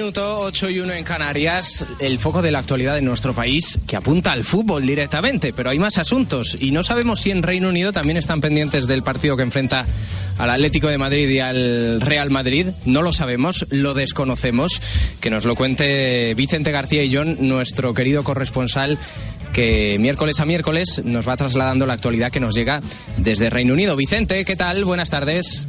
8 y 1 en Canarias, el foco de la actualidad en nuestro país que apunta al fútbol directamente, pero hay más asuntos y no sabemos si en Reino Unido también están pendientes del partido que enfrenta al Atlético de Madrid y al Real Madrid. No lo sabemos, lo desconocemos. Que nos lo cuente Vicente García y John, nuestro querido corresponsal que miércoles a miércoles nos va trasladando la actualidad que nos llega desde Reino Unido. Vicente, ¿qué tal? Buenas tardes.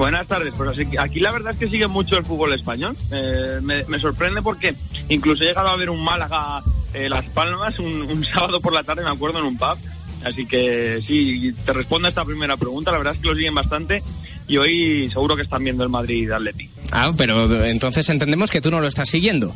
Buenas tardes, pues aquí la verdad es que sigue mucho el fútbol español. Eh, me, sorprende porque incluso he llegado a ver un Málaga eh, Las Palmas un, sábado por la tarde, me acuerdo, en un pub. Así que sí, te respondo a esta primera pregunta. La verdad es que lo siguen bastante y hoy seguro que están viendo el Madrid Atleti. Ah, pero entonces entendemos que tú no lo estás siguiendo.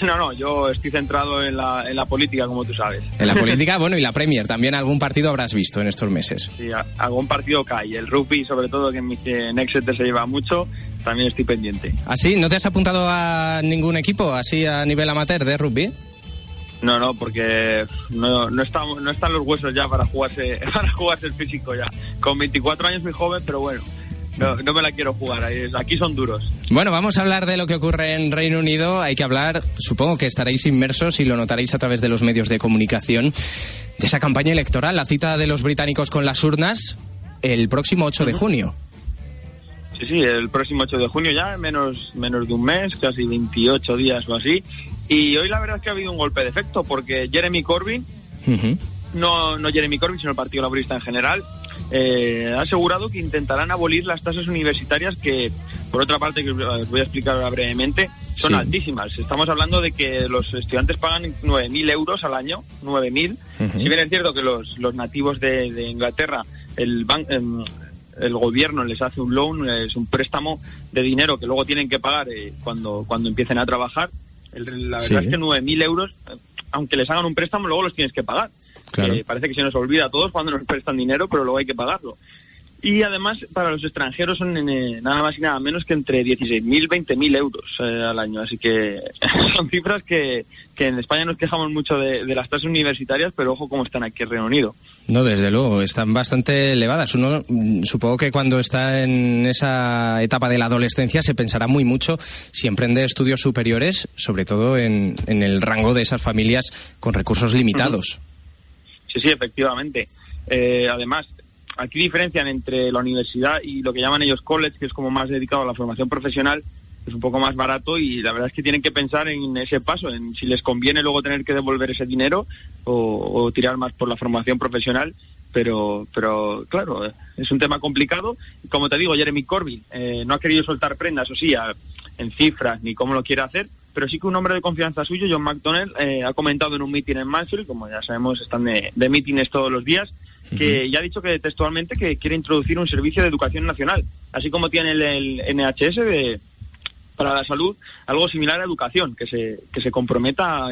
No, no, yo estoy centrado en la, en la política, como tú sabes. En la política, bueno, y la Premier. También algún partido habrás visto en estos meses. Sí, algún partido cae. El rugby, sobre todo, que en, Exeter se lleva mucho, también estoy pendiente. ¿Así? ¿Ah, ¿No te has apuntado a ningún equipo así a nivel amateur de rugby? No, no, porque no, no, están, no están los huesos ya para jugarse, para jugarse el físico ya. Con 24 años muy joven, pero bueno, no, no me la quiero jugar. Aquí son duros. Bueno, vamos a hablar de lo que ocurre en Reino Unido. Hay que hablar, supongo que estaréis inmersos y lo notaréis a través de los medios de comunicación, de esa campaña electoral, la cita de los británicos con las urnas el próximo 8 de junio. Sí, sí, el próximo 8 de junio ya, menos, menos de un mes, casi 28 días o así. Y hoy la verdad es que ha habido un golpe de efecto porque Jeremy Corbyn, no, no Jeremy Corbyn, sino el Partido Laborista en general, eh, ha asegurado que intentarán abolir las tasas universitarias que, por otra parte, que os voy a explicar ahora brevemente, son altísimas. Estamos hablando de que los estudiantes pagan 9.000 euros al año, 9.000. Si bien es cierto que los, los nativos de, Inglaterra, el, em, el gobierno les hace un loan, es un préstamo de dinero que luego tienen que pagar eh, cuando, cuando empiecen a trabajar. la verdad es que 9.000 euros, eh, aunque les hagan un préstamo, luego los tienes que pagar parece que se nos olvida a todos cuando nos prestan dinero, pero luego hay que pagarlo. Y además, para los extranjeros son eh, nada más y nada menos que entre 16.000 y 20.000 euros eh, al año. Así que son cifras que, que, en España nos quejamos mucho de, las tasas universitarias, pero ojo cómo están aquí en Reino Unido. No, desde luego, están bastante elevadas. Uno, mm, supongo que cuando está en esa etapa de la adolescencia se pensará muy mucho si emprende estudios superiores, sobre todo en, en el rango de esas familias con recursos limitados. Sí, sí, efectivamente. Eh, además, aquí diferencian entre la universidad y lo que llaman ellos college, que es como más dedicado a la formación profesional, es un poco más barato y la verdad es que tienen que pensar en ese paso, en si les conviene luego tener que devolver ese dinero o, tirar más por la formación profesional. Pero, pero claro, es un tema complicado. Como te digo, Jeremy Corbyn eh, no ha querido soltar prendas, o sí, en cifras ni cómo lo quiere hacer, pero sí que un hombre de confianza suyo, John McDonnell, eh, ha comentado en un meeting en Mansfield, como ya sabemos, están de, de mítines todos los días, que ya ha dicho que textualmente que quiere introducir un servicio de educación nacional, así como tiene el, NHS de, para la salud, algo similar a educación, que se, que se comprometa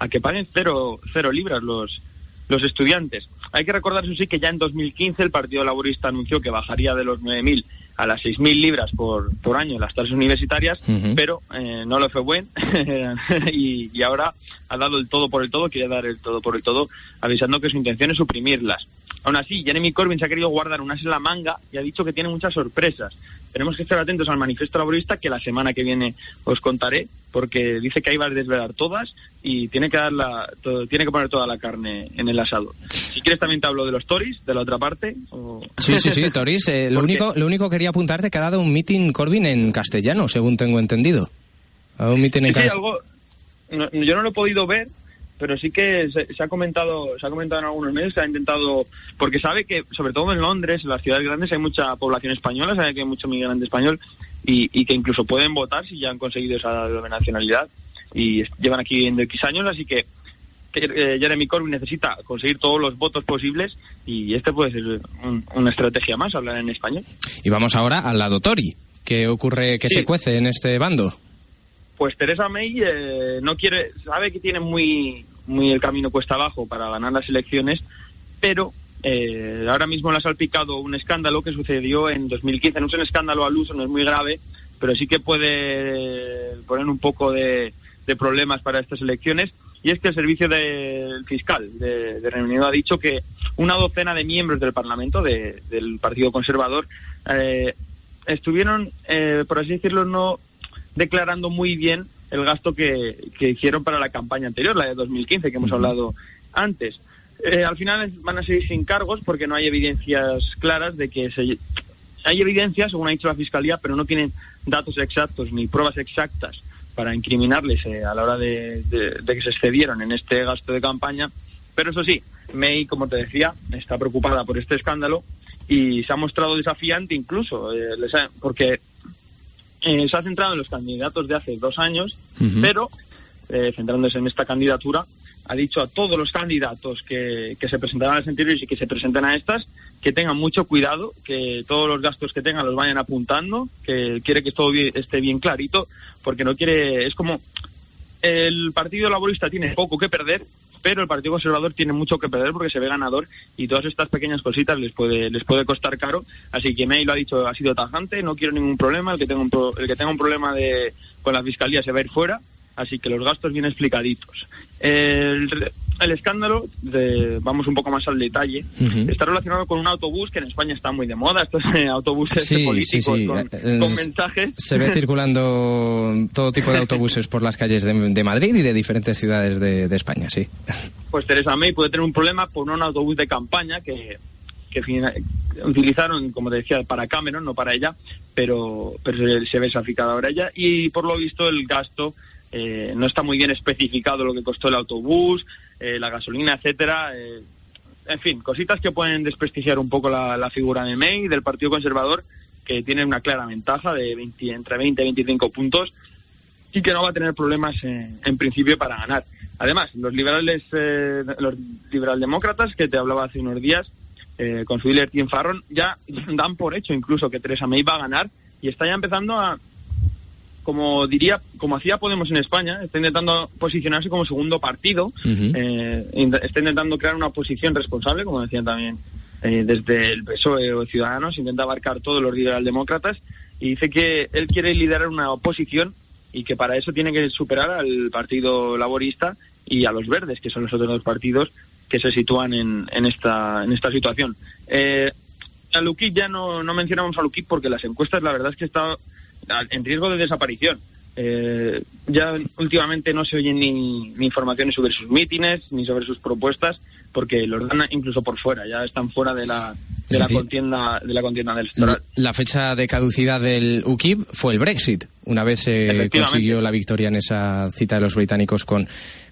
a, que paguen cero, cero libras los, los estudiantes. Hay que recordar, eso sí, que ya en 2015 el Partido Laborista anunció que bajaría de los 9.000 a las 6.000 libras por, por año en las tasas universitarias, pero eh, no lo fue buen y, y, ahora ha dado el todo por el todo, quiere dar el todo por el todo, avisando que su intención es suprimirlas. Aún así, Jeremy Corbyn se ha querido guardar unas en la manga y ha dicho que tiene muchas sorpresas. Tenemos que estar atentos al manifiesto laborista que la semana que viene os contaré, porque dice que ahí va a desvelar todas y tiene que dar la, tiene que poner toda la carne en el asado. Si quieres también te hablo de los Tories, de la otra parte. Sí, sí, sí, Tories. Eh, lo, único, lo único quería apuntarte que ha dado un meeting Corbyn en castellano, según tengo entendido. Ha dado un meeting en castellano. yo no lo he podido ver, pero sí que se, ha comentado se ha comentado en algunos medios se ha intentado porque sabe que sobre todo en Londres en las ciudades grandes hay mucha población española sabe que hay mucho migrante español y, que incluso pueden votar si ya han conseguido esa doble nacionalidad y llevan aquí viviendo X años así que, eh, Jeremy Corbyn necesita conseguir todos los votos posibles y este puede ser una estrategia más hablar en español. Y vamos ahora al lado Tori ¿qué ocurre que se cuece en este bando? pues Teresa May eh, no quiere, sabe que tiene muy, muy el camino cuesta abajo para ganar las elecciones, pero eh, ahora mismo le ha salpicado un escándalo que sucedió en 2015. No es un escándalo al uso, no es muy grave, pero sí que puede poner un poco de, problemas para estas elecciones. Y es que el servicio del fiscal de, Reino Unido ha dicho que una docena de miembros del Parlamento, del Partido Conservador, eh, estuvieron, por así decirlo, no declarando muy bien el gasto que, que hicieron para la campaña anterior, la de 2015, que hemos hablado antes. Eh, al final van a seguir sin cargos porque no hay evidencias claras de que se... Hay evidencias, según ha dicho la Fiscalía, pero no tienen datos exactos ni pruebas exactas para incriminarles eh, a la hora de, que se excedieron en este gasto de campaña. Pero eso sí, May, como te decía, está preocupada por este escándalo y se ha mostrado desafiante incluso, eh, porque se ha centrado en los candidatos de hace dos años, pero centrándose en esta candidatura, ha dicho a todos los candidatos que, que se presentarán a las anteriores y que se presenten a estas que tengan mucho cuidado, que todos los gastos que tengan los vayan apuntando, que quiere que todo esté bien clarito, porque no quiere, es como el Partido Laborista tiene poco que perder, pero el Partido Conservador tiene mucho que perder porque se ve ganador y todas estas pequeñas cositas les puede les puede costar caro. Así que May lo ha dicho, ha sido tajante, no quiero ningún problema, el que tenga un, el que tenga un problema de, con la fiscalía se va a ir fuera así que los gastos bien explicaditos. El, escándalo, vamos un poco más al detalle, está relacionado con un autobús que en España está muy de moda, estos eh, autobuses políticos Con, eh, mensajes. Se ve circulando todo tipo de autobuses por las calles de, Madrid y de diferentes ciudades de, España, sí. Pues Teresa May puede tener un problema por un autobús de campaña que, que utilizaron, como te decía, para Cameron, no para ella, pero, pero se, se ve sacrificada ahora ella y por lo visto el gasto eh, no está muy bien especificado lo que costó el autobús, eh, la gasolina, etcétera. Eh, en fin, cositas que pueden desprestigiar un poco la, figura de May del Partido Conservador, que tiene una clara ventaja de entre 20 y 25 puntos y que no va a tener problemas en principio para ganar. Además, los liberales, los liberaldemócratas que te hablaba hace unos días, con su líder Tim Farron, ya dan por hecho incluso que Teresa May va a ganar y está ya empezando a, como diría, como hacía Podemos en España, está intentando posicionarse como segundo partido, eh, está intentando crear una oposición responsable, como decían también eh, desde el PSOE o Ciudadanos, intenta abarcar todos los liberaldemócratas y dice que él quiere liderar una oposición y que para eso tiene que superar al Partido Laborista y a los Verdes, que son los otros dos partidos que se sitúan en, en esta, en esta situación. Eh, a Luquí ya no, no mencionamos a Luquí porque las encuestas la verdad es que está en riesgo de desaparición. Eh, ya últimamente no se oyen ni, informaciones sobre sus mítines ni sobre sus propuestas porque los dan incluso por fuera, ya están fuera de la, de la contienda de la contienda del electoral. La fecha de caducidad del UKIP fue el Brexit. Una vez se consiguió la victoria en esa cita de los británicos con,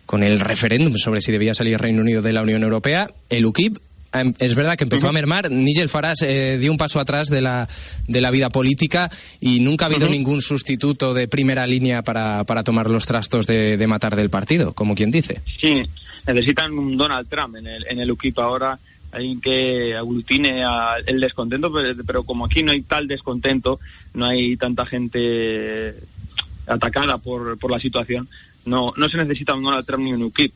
con el referéndum sobre si debía salir Reino Unido de la Unión Europea, el UKIP es verdad que empezó a mermar. Nigel Farage eh, dio un paso atrás de la, de la vida política y nunca ha habido ningún sustituto de primera línea para, para tomar los trastos de, de, matar del partido, como quien dice. Sí, necesitan un Donald Trump en el, en el UKIP ahora alguien que aglutine el descontento, pero, pero, como aquí no hay tal descontento, no hay tanta gente atacada por, por la situación, no, no se necesita un Donald Trump ni un UKIP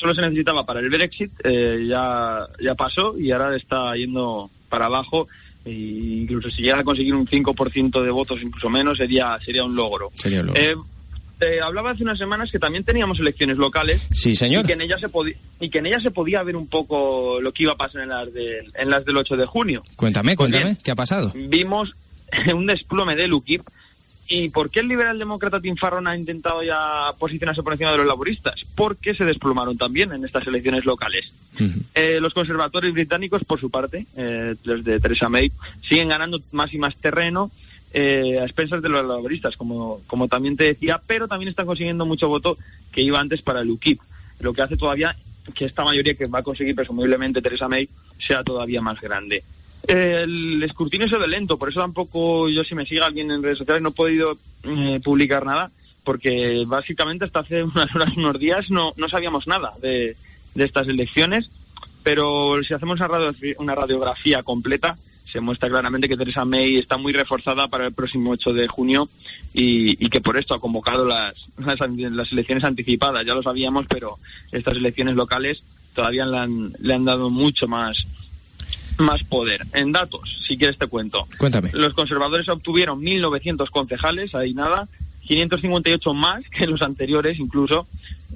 solo se necesitaba para el Brexit, eh, ya, ya pasó y ahora está yendo para abajo. E incluso si llega a conseguir un 5% de votos, incluso menos, sería, sería un logro. Sería eh, hablaba hace unas semanas que también teníamos elecciones locales. Sí, señor. Y que en ellas se, podía y que en ellas se podía ver un poco lo que iba a pasar en las, de, en las del 8 de junio. Cuéntame, cuéntame, ¿qué ha pasado? Vimos un desplome del UKIP ¿Y por qué el liberal demócrata Tim Farron ha intentado ya posicionarse por encima de los laboristas? Porque se desplumaron también en estas elecciones locales. Eh, los conservadores británicos, por su parte, eh, los de Theresa May, siguen ganando más y más terreno eh, a expensas de los laboristas, como, como también te decía, pero también están consiguiendo mucho voto que iba antes para el UKIP, lo que hace todavía que esta mayoría que va a conseguir presumiblemente Theresa May sea todavía más grande. El escrutinio se ve lento, por eso tampoco yo si me sigue alguien en redes sociales no he podido eh, publicar nada, porque básicamente hasta hace unas horas, unos días no, no sabíamos nada de, de estas elecciones, pero si hacemos una, una radiografía completa, se muestra claramente que Teresa May está muy reforzada para el próximo 8 de junio y, y que por esto ha convocado las, las, las, elecciones anticipadas. Ya lo sabíamos, pero estas elecciones locales todavía le han, le han dado mucho más más poder. En datos, si quieres te cuento. Cuéntame. Los conservadores obtuvieron 1.900 concejales, ahí nada, 558 más que los anteriores incluso,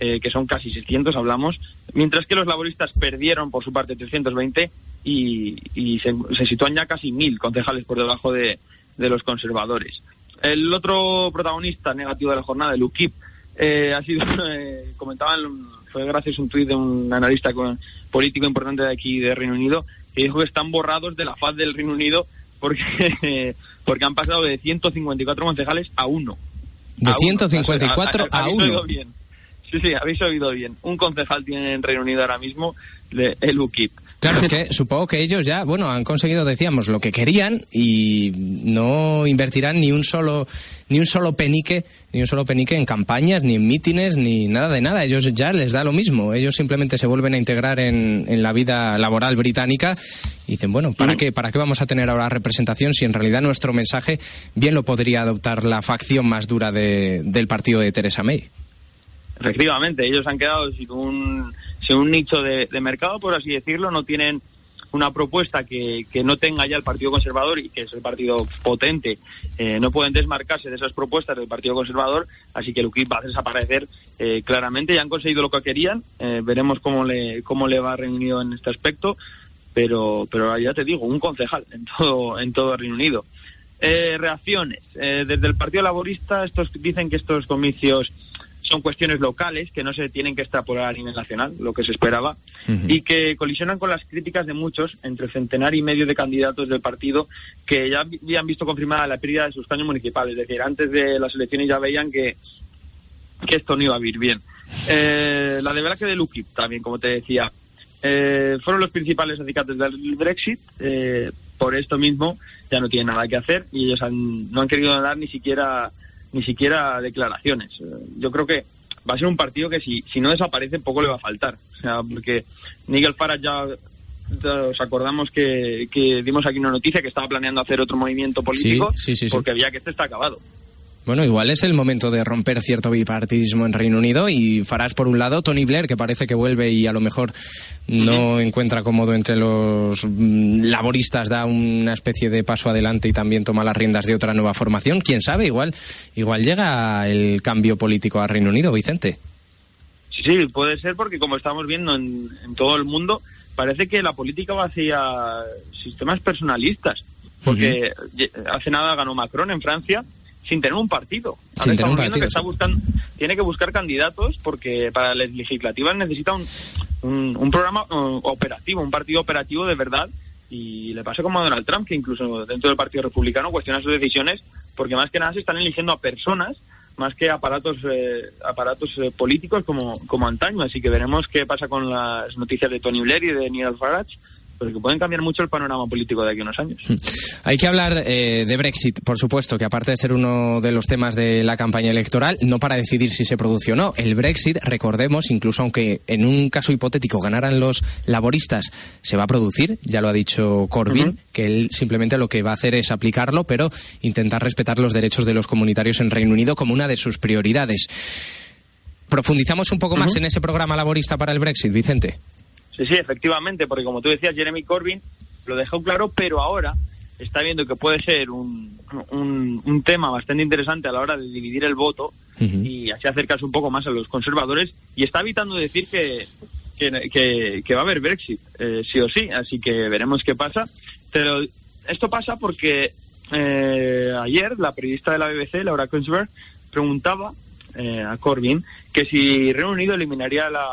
eh, que son casi 600 hablamos, mientras que los laboristas perdieron por su parte 320 y, y se, se, sitúan ya casi 1.000 concejales por debajo de, de los conservadores. El otro protagonista negativo de la jornada, el UKIP, eh, ha sido, eh, comentaban, fue gracias a un tuit de un analista político importante de aquí de Reino Unido, que dijo que están borrados de la faz del Reino Unido porque, porque han pasado de 154 concejales a uno. De 154 a, uno. Sí, sí, habéis oído bien. Un concejal tiene en Reino Unido ahora mismo el UKIP. Claro, es que supongo que ellos ya, bueno, han conseguido, decíamos, lo que querían y no invertirán ni un solo ni un solo penique, ni un solo penique en campañas, ni en mítines, ni nada de nada. Ellos ya les da lo mismo. Ellos simplemente se vuelven a integrar en, en la vida laboral británica y dicen, bueno, ¿para qué, ¿para qué vamos a tener ahora representación si en realidad nuestro mensaje bien lo podría adoptar la facción más dura de, del partido de Theresa May? Efectivamente, ellos han quedado sin un si un nicho de, mercado, por así decirlo, no tienen una propuesta que, que, no tenga ya el Partido Conservador y que es el partido potente, eh, no pueden desmarcarse de esas propuestas del Partido Conservador, así que el UKIP va a desaparecer eh, claramente. Ya han conseguido lo que querían, eh, veremos cómo le, cómo le va Reino Unido en este aspecto, pero, pero ya te digo, un concejal en todo, en todo Reino Unido. reacciones. desde el Partido Laborista estos dicen que estos comicios son cuestiones locales que no se tienen que extrapolar a nivel nacional, lo que se esperaba, y que colisionan con las críticas de muchos, entre centenar y medio de candidatos del partido, que ya habían visto confirmada la pérdida de sus escaños municipales. Es decir, antes de las elecciones ya veían que, que esto no iba a ir bien. Eh, la de verdad que de UKIP también, como te decía, eh, fueron los principales acicates del Brexit. Eh, por esto mismo ya no tienen nada que hacer y ellos no han querido dar ni siquiera ni siquiera declaraciones. Eh, yo creo que va a ser un partido que si, si no desaparece poco le va a faltar. O sea, porque Nigel Farage ya os acordamos que, que dimos aquí una noticia que estaba planeando hacer otro movimiento político porque había que este está acabado. Bueno, igual es el momento de romper cierto bipartidismo en Reino Unido y farás por un lado Tony Blair, que parece que vuelve y a lo mejor no encuentra cómodo entre los mm, laboristas, da una especie de paso adelante y también toma las riendas de otra nueva formación. Quién sabe, igual, igual llega el cambio político a Reino Unido, Vicente. Sí, sí, puede ser porque como estamos viendo en, todo el mundo, parece que la política va hacia sistemas personalistas. Porque hace nada ganó Macron en Francia sin tener un partido. sin tener un partido, que está buscando, tiene que buscar candidatos porque para las legislativas necesita un, un, programa uh, operativo, un partido operativo de verdad. Y le pasa como a Donald Trump, que incluso dentro del Partido Republicano cuestiona sus decisiones porque más que nada se están eligiendo a personas más que aparatos eh, aparatos eh, políticos como, como antaño. Así que veremos qué pasa con las noticias de Tony Blair y de Neil Farage que pueden cambiar mucho el panorama político de aquí a unos años. Hmm. Hay que hablar eh, de Brexit, por supuesto, que aparte de ser uno de los temas de la campaña electoral, no para decidir si se produce o no. El Brexit, recordemos, incluso aunque en un caso hipotético ganaran los laboristas, se va a producir, ya lo ha dicho Corbyn, que él simplemente lo que va a hacer es aplicarlo, pero intentar respetar los derechos de los comunitarios en Reino Unido como una de sus prioridades. Profundizamos un poco más en ese programa laborista para el Brexit, Vicente. Sí, sí, efectivamente, porque como tú decías, Jeremy Corbyn lo dejó claro, pero ahora está viendo que puede ser un, un, tema bastante interesante a la hora de dividir el voto y así acercarse un poco más a los conservadores y está evitando decir que, que, va a haber Brexit, eh, sí o sí, así que veremos qué pasa. Pero esto pasa porque eh, ayer la periodista de la BBC, Laura Kunsberg, preguntaba eh, a Corbyn que si Reino Unido eliminaría la,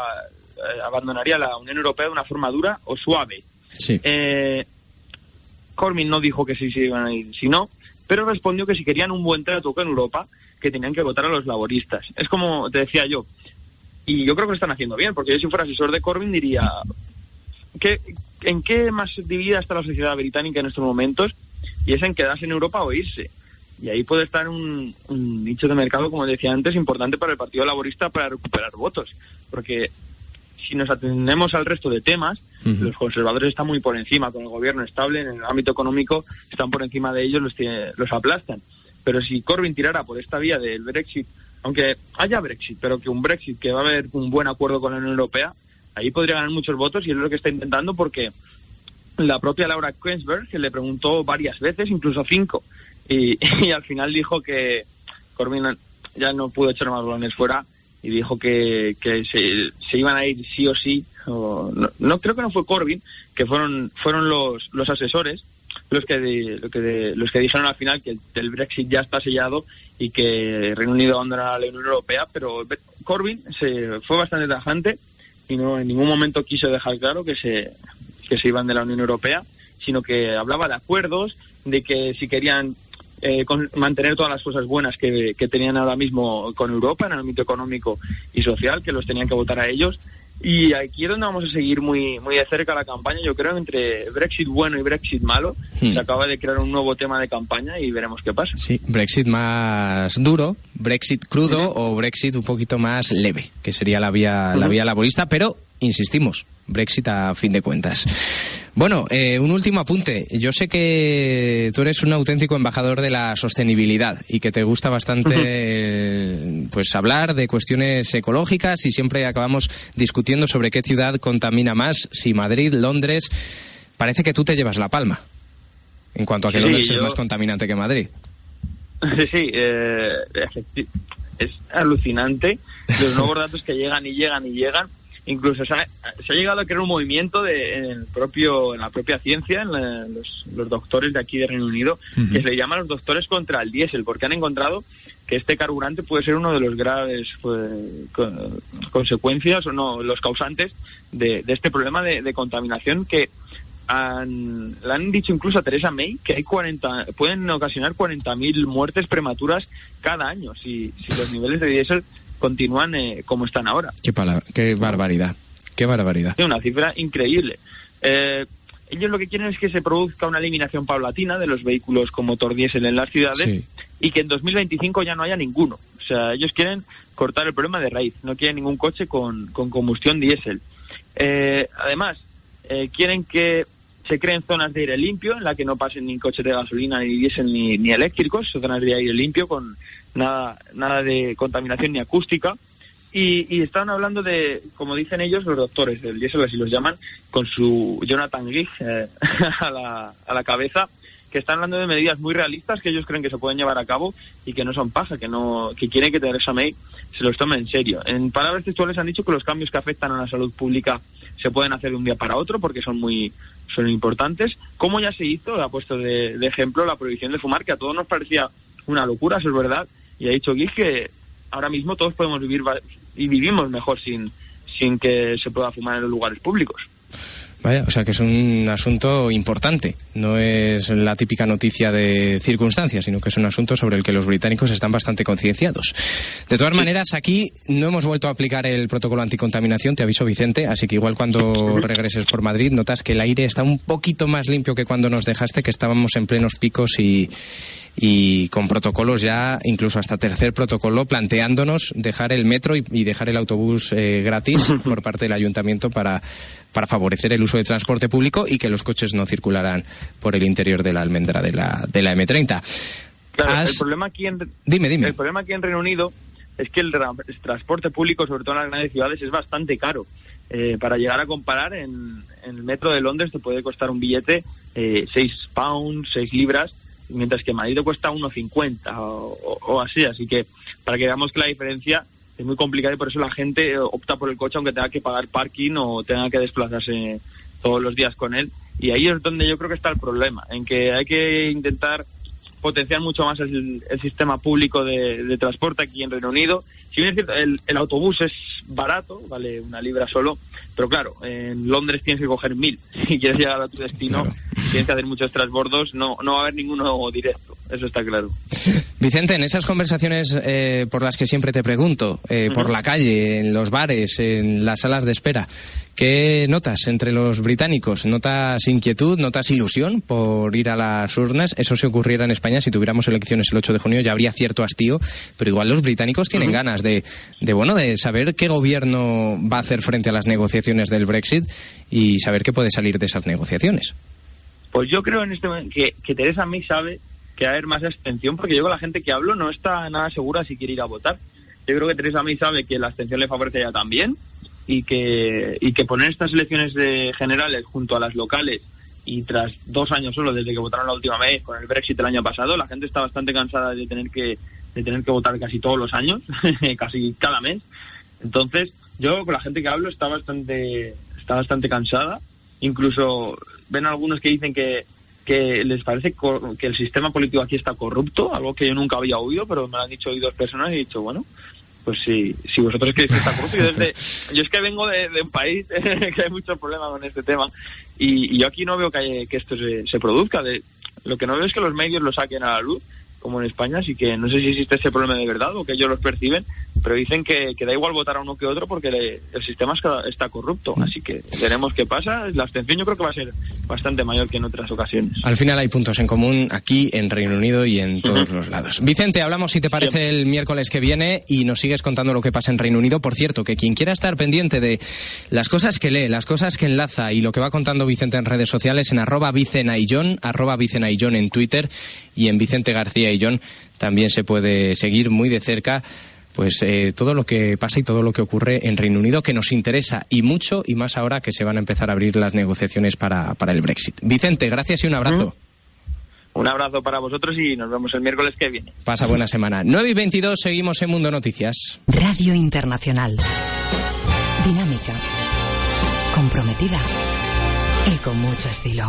abandonaría la Unión Europea de una forma dura o suave. Sí. Eh, Corbyn no dijo que sí se iban a ir, sino, pero respondió que si querían un buen trato con Europa, que tenían que votar a los laboristas. Es como te decía yo, y yo creo que lo están haciendo bien, porque yo si fuera asesor de Corbyn diría, ¿qué, ¿en qué más dividida está la sociedad británica en estos momentos? Y es en quedarse en Europa o irse. Y ahí puede estar un, un nicho de mercado, como decía antes, importante para el Partido Laborista para recuperar votos. Porque si nos atendemos al resto de temas, los conservadores están muy por encima, con el gobierno estable en el ámbito económico, están por encima de ellos, los, los aplastan. Pero si Corbyn tirara por esta vía del Brexit, aunque haya Brexit, pero que un Brexit que va a haber un buen acuerdo con la Unión Europea, ahí podría ganar muchos votos y es lo que está intentando porque la propia Laura Quensberg se le preguntó varias veces, incluso cinco, y, y al final dijo que Corbyn ya no pudo echar más balones fuera y dijo que, que se, se, iban a ir sí o sí. no, creo que no fue Corbyn, que fueron fueron los, los asesores, los que, lo que los que dijeron al final que el, Brexit ya está sellado y que Reino Unido abandonará la Unión Europea, pero Corbyn se fue bastante tajante y no en ningún momento quiso dejar claro que se que se iban de la Unión Europea, sino que hablaba de acuerdos, de que si querían eh, mantener todas las cosas buenas que, que, tenían ahora mismo con Europa en el ámbito económico y social, que los tenían que votar a ellos, y aquí es donde vamos a seguir muy, muy de cerca la campaña. Yo creo entre Brexit bueno y Brexit malo. Hmm. Se acaba de crear un nuevo tema de campaña y veremos qué pasa. Sí, Brexit más duro, Brexit crudo o Brexit un poquito más leve, que sería la vía, la vía laborista, pero insistimos, Brexit a fin de cuentas. Bueno, eh, un último apunte. Yo sé que tú eres un auténtico embajador de la sostenibilidad y que te gusta bastante pues hablar de cuestiones ecológicas y siempre acabamos discutiendo sobre qué ciudad contamina más, si Madrid, Londres. Parece que tú te llevas la palma en cuanto a que Londres es más contaminante que Madrid. Sí, sí, eh, es alucinante los nuevos datos que llegan y llegan y llegan incluso se ha, llegado a crear un movimiento de, en, el propio, en la propia ciencia, en los, doctores de aquí de Reino Unido, que se le llama los doctores contra el diésel, porque han encontrado que este carburante puede ser uno de los graves pues, consecuencias o no, los causantes de, este problema de, contaminación que han, le han dicho incluso a Teresa May que hay 40, pueden ocasionar 40.000 muertes prematuras cada año si, si los niveles de diésel continúan eh, como están ahora. Qué, qué barbaridad, qué barbaridad. Es una cifra increíble. Eh, ellos lo que quieren es que se produzca una eliminación paulatina de los vehículos con motor diésel en las ciudades y que en 2025 ya no haya ninguno. O sea, ellos quieren cortar el problema de raíz, no quieren ningún coche con, con combustión diésel. Eh, además, quieren que se creen zonas de aire limpio en la que no pasen ni coches de gasolina, ni diésel, ni, ni eléctricos, zonas de aire limpio con nada, nada de contaminación ni acústica. Y, y estaban hablando de, como dicen ellos, los doctores del diésel, así los llaman, con su Jonathan Gig eh, a, la, a la cabeza, que están hablando de medidas muy realistas que ellos creen que se pueden llevar a cabo y que no son paja, que no que quieren que Theresa May se los tome en serio. En palabras textuales han dicho que los cambios que afectan a la salud pública se pueden hacer de un día para otro porque son muy son importantes. Como ya se hizo, ha puesto de ejemplo la prohibición de fumar, que a todos nos parecía una locura, eso es verdad, y ha dicho Guis que ahora mismo todos podemos vivir y vivimos mejor sin, sin que se pueda fumar en los lugares públicos. Vaya, o sea que es un asunto importante. No es la típica noticia de circunstancias, sino que es un asunto sobre el que los británicos están bastante concienciados. De todas maneras, aquí no hemos vuelto a aplicar el protocolo anticontaminación, te aviso Vicente, así que igual cuando regreses por Madrid notas que el aire está un poquito más limpio que cuando nos dejaste, que estábamos en plenos picos y, y con protocolos ya, incluso hasta tercer protocolo, planteándonos dejar el metro y, dejar el autobús eh, gratis por parte del ayuntamiento para, para favorecer el uso de transporte público y que los coches no circularan por el interior de la almendra de la, de la M30. el problema aquí en, dime, dime. El problema aquí en Reino Unido es que el, transporte público, sobre todo en las grandes ciudades, es bastante caro. Eh, para llegar a comparar, en, el metro de Londres te puede costar un billete eh, 6 pounds, 6 libras, mientras que Madrid cuesta 1,50 o, o, así. Así que para que veamos que la diferencia es muy complicada y por eso la gente opta por el coche aunque tenga que pagar parking o tenga que desplazarse todos los días con él. Y ahí es donde yo creo que está el problema, en que hay que intentar potenciar mucho más el, sistema público de, transporte aquí en Reino Unido. Si bien es cierto, el, el, autobús es barato, vale una libra solo, pero claro, en Londres tienes que coger mil. Si quieres llegar a tu destino, tienes que hacer muchos transbordos, no, no va a haber ninguno directo, eso está claro. Vicente, en esas conversaciones eh, por las que siempre te pregunto, eh, por la calle, en los bares, en las salas de espera, ¿qué notas entre los británicos? ¿Notas inquietud, notas ilusión por ir a las urnas? Eso se ocurriera en España si tuviéramos elecciones el 8 de junio, ya habría cierto hastío, pero igual los británicos tienen ganas de, de, bueno, de saber qué gobierno va a hacer frente a las negociaciones del Brexit y saber qué puede salir de esas negociaciones. Pues yo creo en este momento que, que Teresa May sabe que haber más abstención, porque yo con la gente que hablo no está nada segura si quiere ir a votar. Yo creo que Teresa May sabe que la abstención le favorece ya también y que, y que poner estas elecciones de generales junto a las locales y tras dos años solo desde que votaron la última vez con el Brexit el año pasado, la gente está bastante cansada de tener que, de tener que votar casi todos los años, casi cada mes. Entonces, yo con la gente que hablo está bastante, está bastante cansada. Incluso ven algunos que dicen que que les parece que el sistema político aquí está corrupto, algo que yo nunca había oído, pero me lo han dicho hoy dos personas y he dicho, bueno, pues si, si vosotros creéis que está corrupto, yo, desde, yo es que vengo de, un país que hay muchos problemas con este tema y, yo aquí no veo que, que esto se, se produzca. De, lo que no veo es que los medios lo saquen a la luz como en España, así que no sé si existe ese problema de verdad o que ellos los perciben, pero dicen que, da igual votar a uno que otro porque el sistema está corrupto, así que veremos qué pasa. La abstención yo creo que va a ser bastante mayor que en otras ocasiones. Al final hay puntos en común aquí en Reino Unido y en todos los lados. Vicente, hablamos si te parece el miércoles que viene y nos sigues contando lo que pasa en Reino Unido. Por cierto, que quien quiera estar pendiente de las cosas que lee, las cosas que enlaza y lo que va contando Vicente en redes sociales en arroba vicenaillón, arroba vicenaillón en Twitter y en Vicente García y John también se puede seguir muy de cerca pues eh, todo lo que pasa y todo lo que ocurre en Reino Unido que nos interesa y mucho y más ahora que se van a empezar a abrir las negociaciones para, para el Brexit. Vicente, gracias y un abrazo. Un abrazo para vosotros y nos vemos el miércoles que viene. Pasa buena semana. 9 y 22 seguimos en Mundo Noticias. Radio Internacional. Dinámica. Comprometida. Y con mucho estilo.